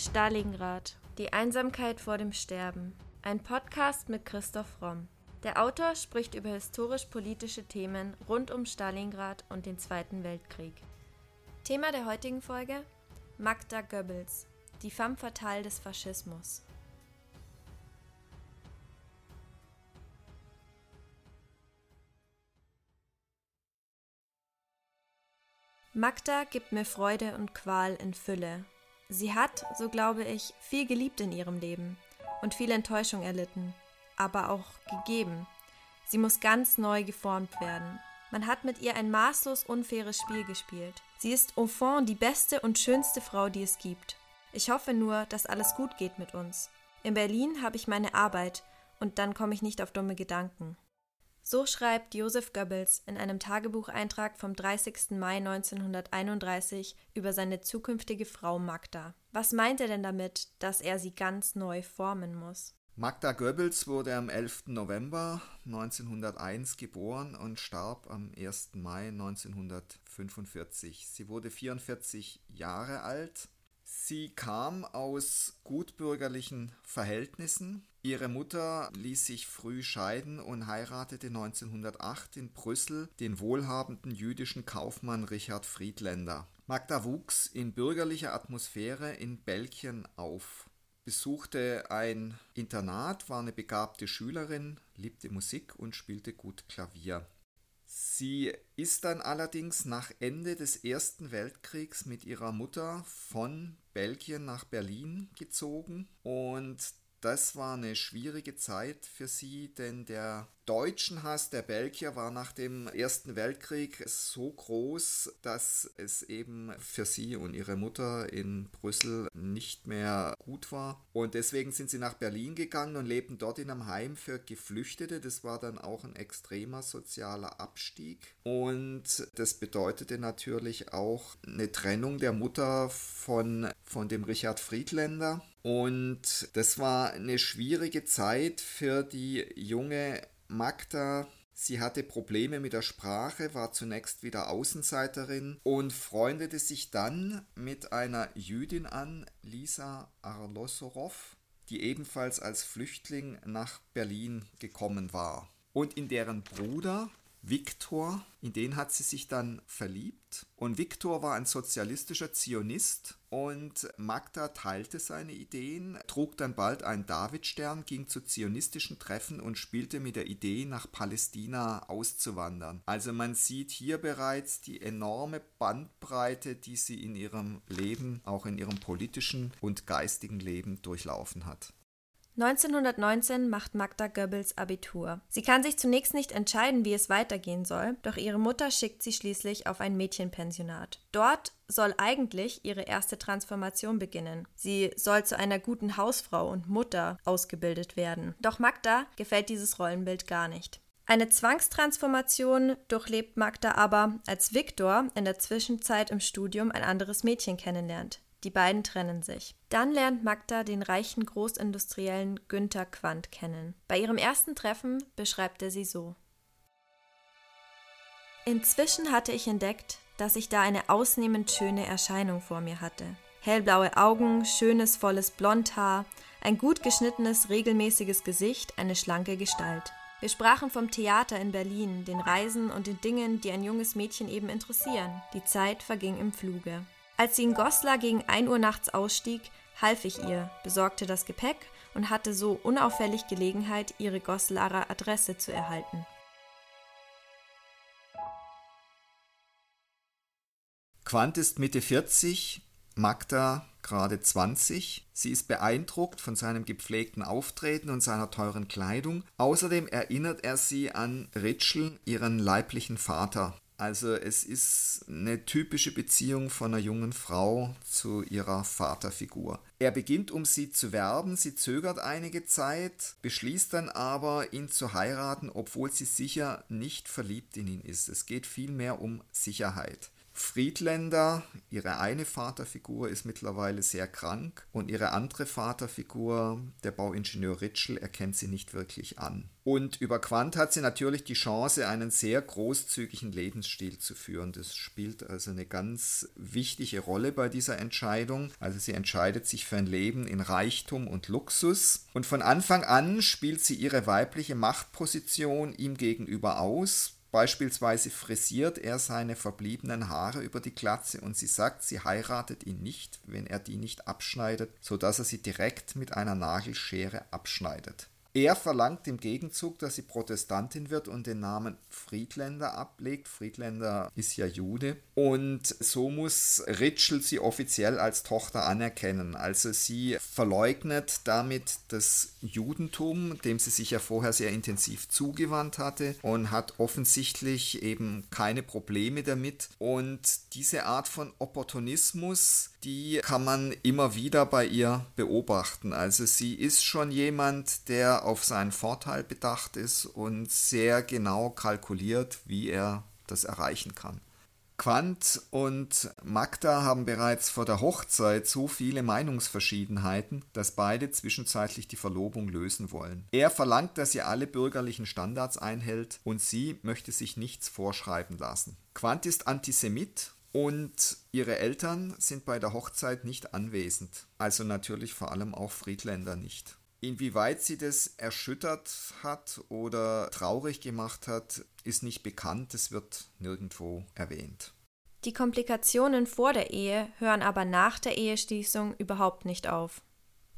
Stalingrad. Die Einsamkeit vor dem Sterben. Ein Podcast mit Christoph Romm. Der Autor spricht über historisch-politische Themen rund um Stalingrad und den Zweiten Weltkrieg. Thema der heutigen Folge: Magda Goebbels, die femme fatale des Faschismus. Magda gibt mir Freude und Qual in Fülle. Sie hat, so glaube ich, viel geliebt in ihrem Leben und viel Enttäuschung erlitten, aber auch gegeben. Sie muss ganz neu geformt werden. Man hat mit ihr ein maßlos unfaires Spiel gespielt. Sie ist au fond die beste und schönste Frau, die es gibt. Ich hoffe nur, dass alles gut geht mit uns. In Berlin habe ich meine Arbeit und dann komme ich nicht auf dumme Gedanken. So schreibt Josef Goebbels in einem Tagebucheintrag vom 30. Mai 1931 über seine zukünftige Frau Magda. Was meint er denn damit, dass er sie ganz neu formen muss? Magda Goebbels wurde am 11. November 1901 geboren und starb am 1. Mai 1945. Sie wurde 44 Jahre alt. Sie kam aus gutbürgerlichen Verhältnissen. Ihre Mutter ließ sich früh scheiden und heiratete 1908 in Brüssel den wohlhabenden jüdischen Kaufmann Richard Friedländer. Magda wuchs in bürgerlicher Atmosphäre in Belgien auf, besuchte ein Internat, war eine begabte Schülerin, liebte Musik und spielte gut Klavier. Sie ist dann allerdings nach Ende des Ersten Weltkriegs mit ihrer Mutter von Belgien nach Berlin gezogen und das war eine schwierige Zeit für sie, denn der Deutschenhass der Belgier war nach dem Ersten Weltkrieg so groß, dass es eben für sie und ihre Mutter in Brüssel nicht mehr gut war. Und deswegen sind sie nach Berlin gegangen und lebten dort in einem Heim für Geflüchtete. Das war dann auch ein extremer sozialer Abstieg. Und das bedeutete natürlich auch eine Trennung der Mutter von, von dem Richard Friedländer. Und das war eine schwierige Zeit für die junge Magda, sie hatte Probleme mit der Sprache, war zunächst wieder Außenseiterin und freundete sich dann mit einer Jüdin an, Lisa Arlosorow, die ebenfalls als Flüchtling nach Berlin gekommen war. Und in deren Bruder Viktor, in den hat sie sich dann verliebt. Und Viktor war ein sozialistischer Zionist und Magda teilte seine Ideen, trug dann bald einen Davidstern, ging zu zionistischen Treffen und spielte mit der Idee, nach Palästina auszuwandern. Also man sieht hier bereits die enorme Bandbreite, die sie in ihrem Leben, auch in ihrem politischen und geistigen Leben durchlaufen hat. 1919 macht Magda Goebbels Abitur. Sie kann sich zunächst nicht entscheiden, wie es weitergehen soll, doch ihre Mutter schickt sie schließlich auf ein Mädchenpensionat. Dort soll eigentlich ihre erste Transformation beginnen. Sie soll zu einer guten Hausfrau und Mutter ausgebildet werden. Doch Magda gefällt dieses Rollenbild gar nicht. Eine Zwangstransformation durchlebt Magda aber, als Viktor in der Zwischenzeit im Studium ein anderes Mädchen kennenlernt. Die beiden trennen sich. Dann lernt Magda den reichen Großindustriellen Günther Quandt kennen. Bei ihrem ersten Treffen beschreibt er sie so. Inzwischen hatte ich entdeckt, dass ich da eine ausnehmend schöne Erscheinung vor mir hatte. Hellblaue Augen, schönes, volles Blondhaar, ein gut geschnittenes, regelmäßiges Gesicht, eine schlanke Gestalt. Wir sprachen vom Theater in Berlin, den Reisen und den Dingen, die ein junges Mädchen eben interessieren. Die Zeit verging im Fluge. Als sie in Goslar gegen 1 Uhr nachts ausstieg, half ich ihr, besorgte das Gepäck und hatte so unauffällig Gelegenheit, ihre Goslarer Adresse zu erhalten. Quant ist Mitte 40, Magda gerade 20. Sie ist beeindruckt von seinem gepflegten Auftreten und seiner teuren Kleidung. Außerdem erinnert er sie an Ritschl, ihren leiblichen Vater. Also es ist eine typische Beziehung von einer jungen Frau zu ihrer Vaterfigur. Er beginnt, um sie zu werben, sie zögert einige Zeit, beschließt dann aber, ihn zu heiraten, obwohl sie sicher nicht verliebt in ihn ist. Es geht vielmehr um Sicherheit. Friedländer, ihre eine Vaterfigur ist mittlerweile sehr krank und ihre andere Vaterfigur, der Bauingenieur Ritschel, erkennt sie nicht wirklich an. Und über Quandt hat sie natürlich die Chance, einen sehr großzügigen Lebensstil zu führen. Das spielt also eine ganz wichtige Rolle bei dieser Entscheidung. Also sie entscheidet sich für ein Leben in Reichtum und Luxus. Und von Anfang an spielt sie ihre weibliche Machtposition ihm gegenüber aus Beispielsweise frisiert er seine verbliebenen Haare über die Glatze und sie sagt, sie heiratet ihn nicht, wenn er die nicht abschneidet, so dass er sie direkt mit einer Nagelschere abschneidet. Er verlangt im Gegenzug, dass sie Protestantin wird und den Namen Friedländer ablegt. Friedländer ist ja Jude. Und so muss Ritschel sie offiziell als Tochter anerkennen. Also sie verleugnet damit das Judentum, dem sie sich ja vorher sehr intensiv zugewandt hatte und hat offensichtlich eben keine Probleme damit. Und diese Art von Opportunismus, die kann man immer wieder bei ihr beobachten. Also sie ist schon jemand, der auf seinen Vorteil bedacht ist und sehr genau kalkuliert, wie er das erreichen kann. Quandt und Magda haben bereits vor der Hochzeit so viele Meinungsverschiedenheiten, dass beide zwischenzeitlich die Verlobung lösen wollen. Er verlangt, dass sie alle bürgerlichen Standards einhält und sie möchte sich nichts vorschreiben lassen. Quandt ist Antisemit und ihre Eltern sind bei der Hochzeit nicht anwesend, also natürlich vor allem auch Friedländer nicht. Inwieweit sie das erschüttert hat oder traurig gemacht hat, ist nicht bekannt, es wird nirgendwo erwähnt. Die Komplikationen vor der Ehe hören aber nach der Eheschließung überhaupt nicht auf.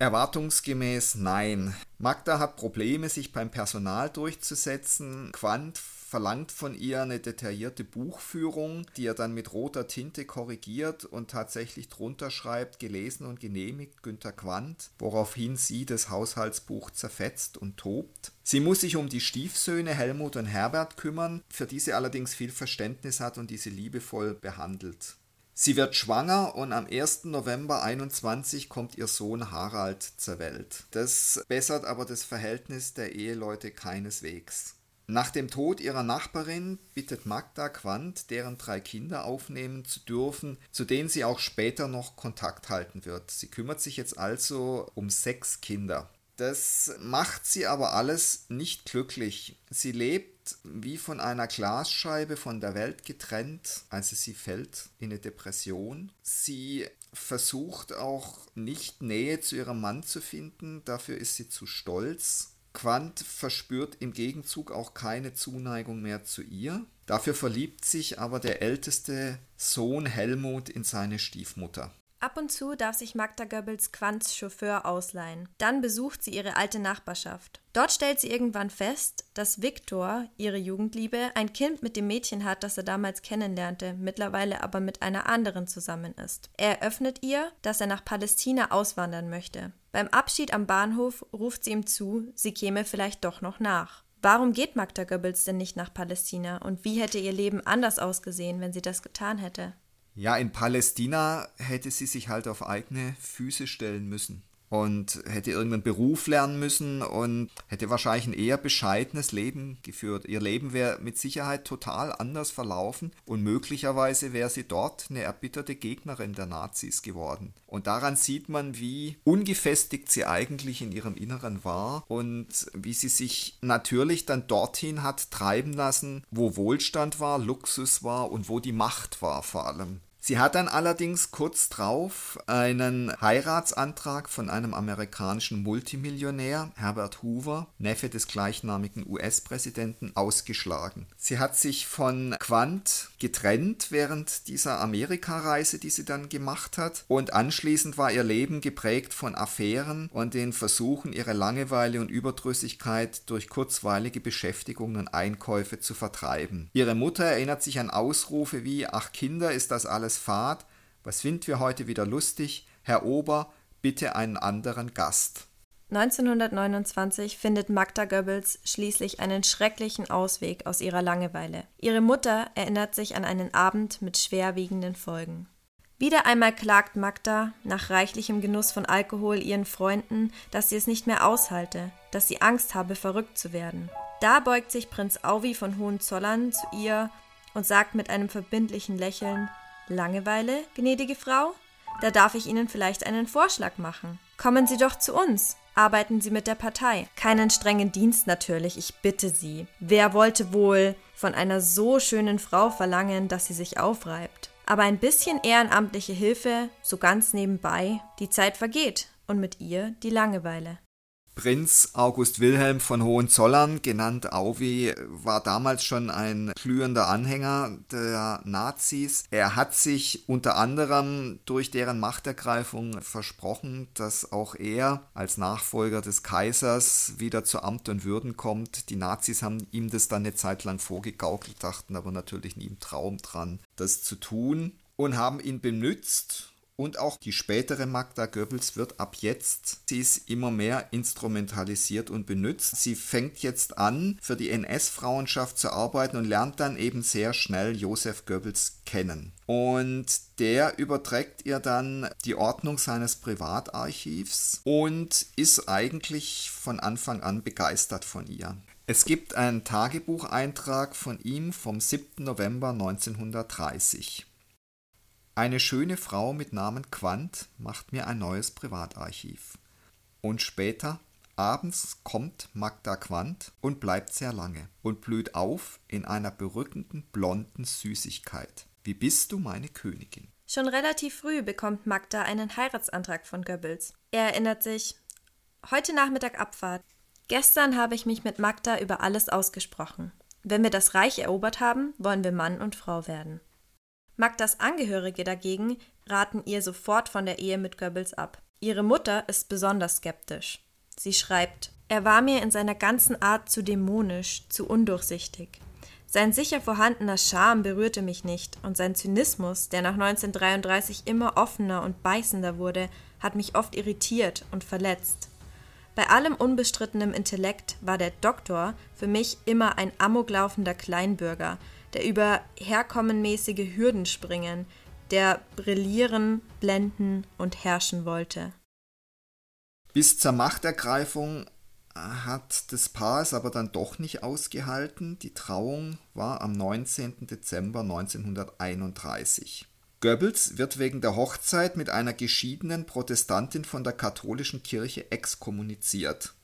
Erwartungsgemäß nein. Magda hat Probleme, sich beim Personal durchzusetzen. Quandt verlangt von ihr eine detaillierte Buchführung, die er dann mit roter Tinte korrigiert und tatsächlich drunter schreibt, gelesen und genehmigt Günter Quandt, woraufhin sie das Haushaltsbuch zerfetzt und tobt. Sie muss sich um die Stiefsöhne Helmut und Herbert kümmern, für die sie allerdings viel Verständnis hat und die sie liebevoll behandelt. Sie wird schwanger und am 1. November 21 kommt ihr Sohn Harald zur Welt. Das bessert aber das Verhältnis der Eheleute keineswegs. Nach dem Tod ihrer Nachbarin bittet Magda Quandt, deren drei Kinder aufnehmen zu dürfen, zu denen sie auch später noch Kontakt halten wird. Sie kümmert sich jetzt also um sechs Kinder. Das macht sie aber alles nicht glücklich. Sie lebt wie von einer Glasscheibe von der Welt getrennt, also sie fällt in eine Depression. Sie versucht auch nicht Nähe zu ihrem Mann zu finden, dafür ist sie zu stolz. Quandt verspürt im Gegenzug auch keine Zuneigung mehr zu ihr. Dafür verliebt sich aber der älteste Sohn Helmut in seine Stiefmutter. Ab und zu darf sich Magda Goebbels Quants Chauffeur ausleihen. Dann besucht sie ihre alte Nachbarschaft. Dort stellt sie irgendwann fest, dass Viktor, ihre Jugendliebe, ein Kind mit dem Mädchen hat, das er damals kennenlernte, mittlerweile aber mit einer anderen zusammen ist. Er eröffnet ihr, dass er nach Palästina auswandern möchte. Beim Abschied am Bahnhof ruft sie ihm zu, sie käme vielleicht doch noch nach. Warum geht Magda Goebbels denn nicht nach Palästina und wie hätte ihr Leben anders ausgesehen, wenn sie das getan hätte? Ja, in Palästina hätte sie sich halt auf eigene Füße stellen müssen und hätte irgendeinen Beruf lernen müssen und hätte wahrscheinlich ein eher bescheidenes Leben geführt. Ihr Leben wäre mit Sicherheit total anders verlaufen und möglicherweise wäre sie dort eine erbitterte Gegnerin der Nazis geworden. Und daran sieht man, wie ungefestigt sie eigentlich in ihrem Inneren war und wie sie sich natürlich dann dorthin hat treiben lassen, wo Wohlstand war, Luxus war und wo die Macht war vor allem. Sie hat dann allerdings kurz drauf einen Heiratsantrag von einem amerikanischen Multimillionär, Herbert Hoover, Neffe des gleichnamigen US-Präsidenten, ausgeschlagen. Sie hat sich von Quandt getrennt während dieser Amerikareise, die sie dann gemacht hat, und anschließend war ihr Leben geprägt von Affären und den Versuchen, ihre Langeweile und Überdrüssigkeit durch kurzweilige Beschäftigungen und Einkäufe zu vertreiben. Ihre Mutter erinnert sich an Ausrufe wie Ach Kinder, ist das alles Fahrt, was finden wir heute wieder lustig? Herr Ober, bitte einen anderen Gast. 1929 findet Magda Goebbels schließlich einen schrecklichen Ausweg aus ihrer Langeweile. Ihre Mutter erinnert sich an einen Abend mit schwerwiegenden Folgen. Wieder einmal klagt Magda nach reichlichem Genuss von Alkohol ihren Freunden, dass sie es nicht mehr aushalte, dass sie Angst habe, verrückt zu werden. Da beugt sich Prinz Auwi von Hohenzollern zu ihr und sagt mit einem verbindlichen Lächeln Langeweile, gnädige Frau? Da darf ich Ihnen vielleicht einen Vorschlag machen. Kommen Sie doch zu uns. Arbeiten Sie mit der Partei. Keinen strengen Dienst natürlich, ich bitte Sie. Wer wollte wohl von einer so schönen Frau verlangen, dass sie sich aufreibt? Aber ein bisschen ehrenamtliche Hilfe, so ganz nebenbei, die Zeit vergeht und mit ihr die Langeweile. Prinz August Wilhelm von Hohenzollern, genannt Auwi, war damals schon ein glühender Anhänger der Nazis. Er hat sich unter anderem durch deren Machtergreifung versprochen, dass auch er als Nachfolger des Kaisers wieder zu Amt und Würden kommt. Die Nazis haben ihm das dann eine Zeit lang vorgegaukelt, dachten aber natürlich nie im Traum dran, das zu tun und haben ihn benützt und auch die spätere Magda Goebbels wird ab jetzt, sie ist immer mehr instrumentalisiert und benutzt. Sie fängt jetzt an, für die NS-Frauenschaft zu arbeiten und lernt dann eben sehr schnell Josef Goebbels kennen. Und der überträgt ihr dann die Ordnung seines Privatarchivs und ist eigentlich von Anfang an begeistert von ihr. Es gibt einen Tagebucheintrag von ihm vom 7. November 1930. Eine schöne Frau mit Namen Quandt macht mir ein neues Privatarchiv. Und später, abends kommt Magda Quandt und bleibt sehr lange und blüht auf in einer berückenden blonden Süßigkeit. Wie bist du meine Königin? Schon relativ früh bekommt Magda einen Heiratsantrag von Goebbels. Er erinnert sich, heute Nachmittag Abfahrt. Gestern habe ich mich mit Magda über alles ausgesprochen. Wenn wir das Reich erobert haben, wollen wir Mann und Frau werden. Magdas Angehörige dagegen raten ihr sofort von der Ehe mit Goebbels ab. Ihre Mutter ist besonders skeptisch. Sie schreibt, er war mir in seiner ganzen Art zu dämonisch, zu undurchsichtig. Sein sicher vorhandener Charme berührte mich nicht, und sein Zynismus, der nach 1933 immer offener und beißender wurde, hat mich oft irritiert und verletzt. Bei allem unbestrittenem Intellekt war der Doktor für mich immer ein amoklaufender Kleinbürger, der über herkommenmäßige Hürden springen, der brillieren, blenden und herrschen wollte. Bis zur Machtergreifung hat das Paar es aber dann doch nicht ausgehalten. Die Trauung war am 19. Dezember 1931. Goebbels wird wegen der Hochzeit mit einer geschiedenen Protestantin von der katholischen Kirche exkommuniziert.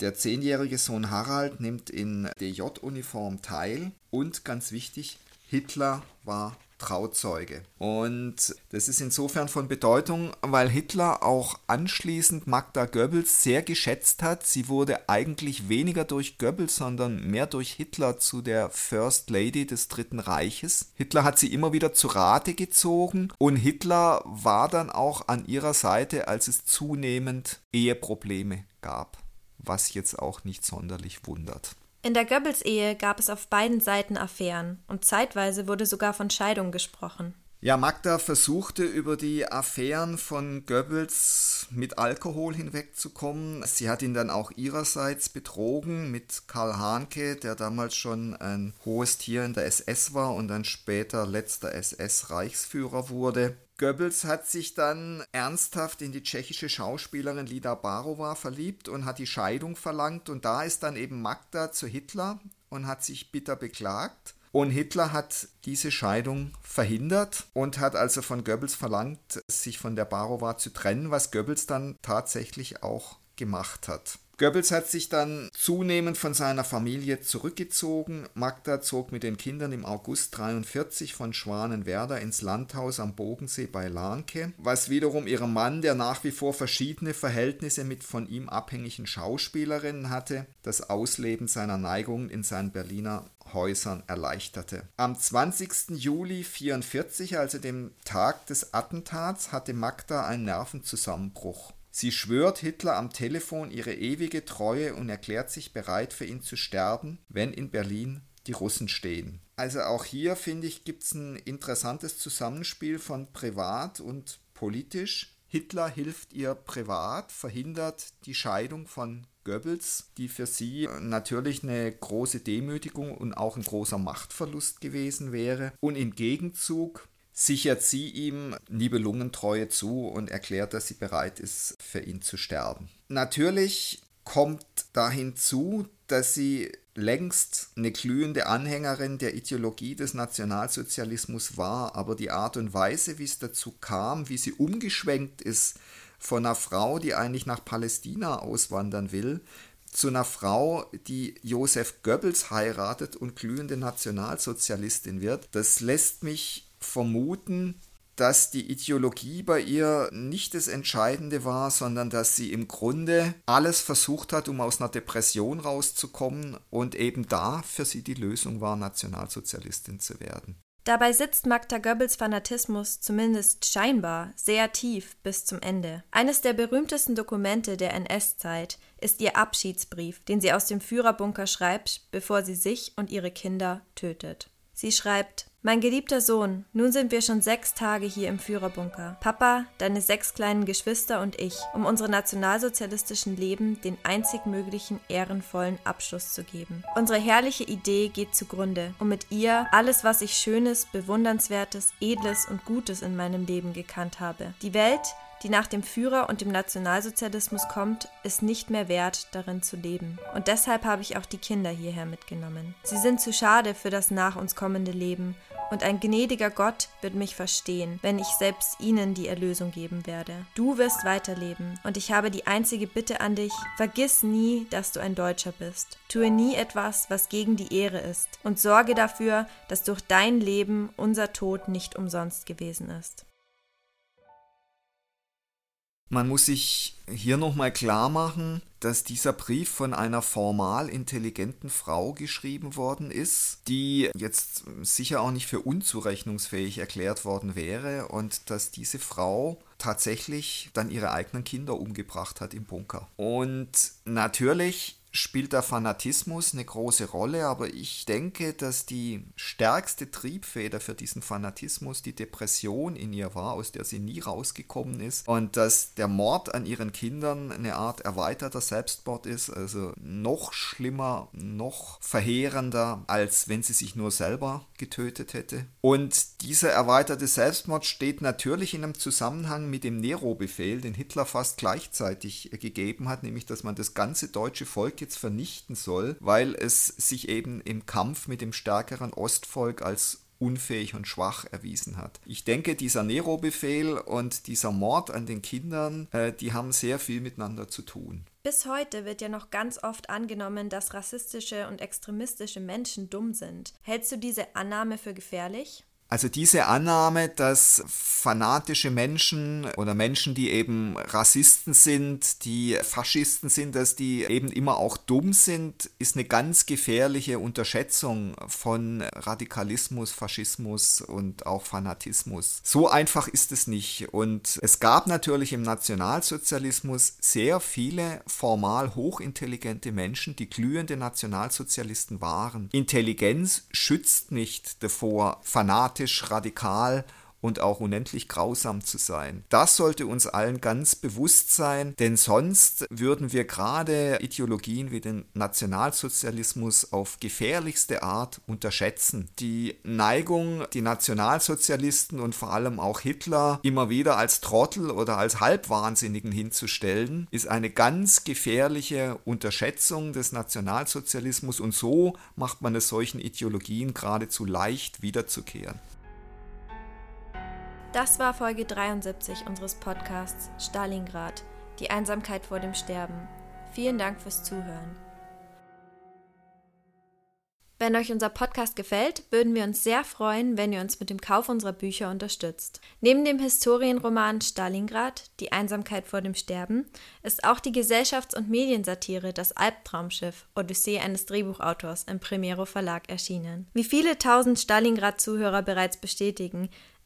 Der zehnjährige Sohn Harald nimmt in DJ-Uniform teil und ganz wichtig, Hitler war Trauzeuge. Und das ist insofern von Bedeutung, weil Hitler auch anschließend Magda Goebbels sehr geschätzt hat. Sie wurde eigentlich weniger durch Goebbels, sondern mehr durch Hitler zu der First Lady des Dritten Reiches. Hitler hat sie immer wieder zu Rate gezogen und Hitler war dann auch an ihrer Seite, als es zunehmend Eheprobleme gab was jetzt auch nicht sonderlich wundert. In der Goebbels-Ehe gab es auf beiden Seiten Affären und zeitweise wurde sogar von Scheidung gesprochen. Ja, Magda versuchte über die Affären von Goebbels mit Alkohol hinwegzukommen. Sie hat ihn dann auch ihrerseits betrogen mit Karl Hahnke, der damals schon ein hohes Tier in der SS war und dann später letzter SS-Reichsführer wurde. Goebbels hat sich dann ernsthaft in die tschechische Schauspielerin Lida Barova verliebt und hat die Scheidung verlangt und da ist dann eben Magda zu Hitler und hat sich bitter beklagt. Und Hitler hat diese Scheidung verhindert und hat also von Goebbels verlangt, sich von der Barova zu trennen, was Goebbels dann tatsächlich auch gemacht hat. Goebbels hat sich dann zunehmend von seiner Familie zurückgezogen. Magda zog mit den Kindern im August 43 von Schwanenwerder ins Landhaus am Bodensee bei Lahnke, was wiederum ihrem Mann, der nach wie vor verschiedene Verhältnisse mit von ihm abhängigen Schauspielerinnen hatte, das Ausleben seiner Neigungen in seinen Berliner Häusern erleichterte. Am 20. Juli 44, also dem Tag des Attentats, hatte Magda einen Nervenzusammenbruch. Sie schwört Hitler am Telefon ihre ewige Treue und erklärt sich bereit, für ihn zu sterben, wenn in Berlin die Russen stehen. Also auch hier, finde ich, gibt es ein interessantes Zusammenspiel von privat und politisch. Hitler hilft ihr privat, verhindert die Scheidung von Goebbels, die für sie natürlich eine große Demütigung und auch ein großer Machtverlust gewesen wäre. Und im Gegenzug sichert sie ihm Nibelungentreue zu und erklärt, dass sie bereit ist, für ihn zu sterben. Natürlich kommt da hinzu, dass sie längst eine glühende Anhängerin der Ideologie des Nationalsozialismus war, aber die Art und Weise, wie es dazu kam, wie sie umgeschwenkt ist von einer Frau, die eigentlich nach Palästina auswandern will, zu einer Frau, die Josef Goebbels heiratet und glühende Nationalsozialistin wird, das lässt mich vermuten, dass die Ideologie bei ihr nicht das Entscheidende war, sondern dass sie im Grunde alles versucht hat, um aus einer Depression rauszukommen und eben da für sie die Lösung war, Nationalsozialistin zu werden. Dabei sitzt Magda Goebbels Fanatismus zumindest scheinbar sehr tief bis zum Ende. Eines der berühmtesten Dokumente der NS-Zeit ist ihr Abschiedsbrief, den sie aus dem Führerbunker schreibt, bevor sie sich und ihre Kinder tötet. Sie schreibt mein geliebter Sohn, nun sind wir schon sechs Tage hier im Führerbunker. Papa, deine sechs kleinen Geschwister und ich, um unserem nationalsozialistischen Leben den einzig möglichen ehrenvollen Abschluss zu geben. Unsere herrliche Idee geht zugrunde, um mit ihr alles, was ich Schönes, Bewundernswertes, Edles und Gutes in meinem Leben gekannt habe. Die Welt, die nach dem Führer und dem Nationalsozialismus kommt, ist nicht mehr wert, darin zu leben. Und deshalb habe ich auch die Kinder hierher mitgenommen. Sie sind zu schade für das nach uns kommende Leben, und ein gnädiger Gott wird mich verstehen, wenn ich selbst ihnen die Erlösung geben werde. Du wirst weiterleben, und ich habe die einzige Bitte an dich, vergiss nie, dass du ein Deutscher bist. Tue nie etwas, was gegen die Ehre ist, und sorge dafür, dass durch dein Leben unser Tod nicht umsonst gewesen ist. Man muss sich hier nochmal klar machen, dass dieser Brief von einer formal intelligenten Frau geschrieben worden ist, die jetzt sicher auch nicht für unzurechnungsfähig erklärt worden wäre und dass diese Frau tatsächlich dann ihre eigenen Kinder umgebracht hat im Bunker. Und natürlich spielt der Fanatismus eine große Rolle, aber ich denke, dass die stärkste Triebfeder für diesen Fanatismus die Depression in ihr war, aus der sie nie rausgekommen ist und dass der Mord an ihren Kindern eine Art erweiterter Selbstmord ist, also noch schlimmer, noch verheerender, als wenn sie sich nur selber getötet hätte. Und dieser erweiterte Selbstmord steht natürlich in einem Zusammenhang mit dem Nero-Befehl, den Hitler fast gleichzeitig gegeben hat, nämlich dass man das ganze deutsche Volk jetzt vernichten soll, weil es sich eben im Kampf mit dem stärkeren Ostvolk als unfähig und schwach erwiesen hat. Ich denke, dieser Nero-Befehl und dieser Mord an den Kindern, äh, die haben sehr viel miteinander zu tun. Bis heute wird ja noch ganz oft angenommen, dass rassistische und extremistische Menschen dumm sind. Hältst du diese Annahme für gefährlich? Also diese Annahme, dass fanatische Menschen oder Menschen, die eben Rassisten sind, die Faschisten sind, dass die eben immer auch dumm sind, ist eine ganz gefährliche Unterschätzung von Radikalismus, Faschismus und auch Fanatismus. So einfach ist es nicht. Und es gab natürlich im Nationalsozialismus sehr viele formal hochintelligente Menschen, die glühende Nationalsozialisten waren. Intelligenz schützt nicht davor, fanatisch fanatisch, radikal und auch unendlich grausam zu sein. Das sollte uns allen ganz bewusst sein, denn sonst würden wir gerade Ideologien wie den Nationalsozialismus auf gefährlichste Art unterschätzen. Die Neigung, die Nationalsozialisten und vor allem auch Hitler immer wieder als Trottel oder als Halbwahnsinnigen hinzustellen, ist eine ganz gefährliche Unterschätzung des Nationalsozialismus und so macht man es solchen Ideologien geradezu leicht wiederzukehren. Das war Folge 73 unseres Podcasts Stalingrad, die Einsamkeit vor dem Sterben. Vielen Dank fürs Zuhören. Wenn euch unser Podcast gefällt, würden wir uns sehr freuen, wenn ihr uns mit dem Kauf unserer Bücher unterstützt. Neben dem Historienroman Stalingrad, Die Einsamkeit vor dem Sterben, ist auch die Gesellschafts- und Mediensatire Das Albtraumschiff, Odyssee eines Drehbuchautors im Primero Verlag erschienen. Wie viele tausend Stalingrad-Zuhörer bereits bestätigen,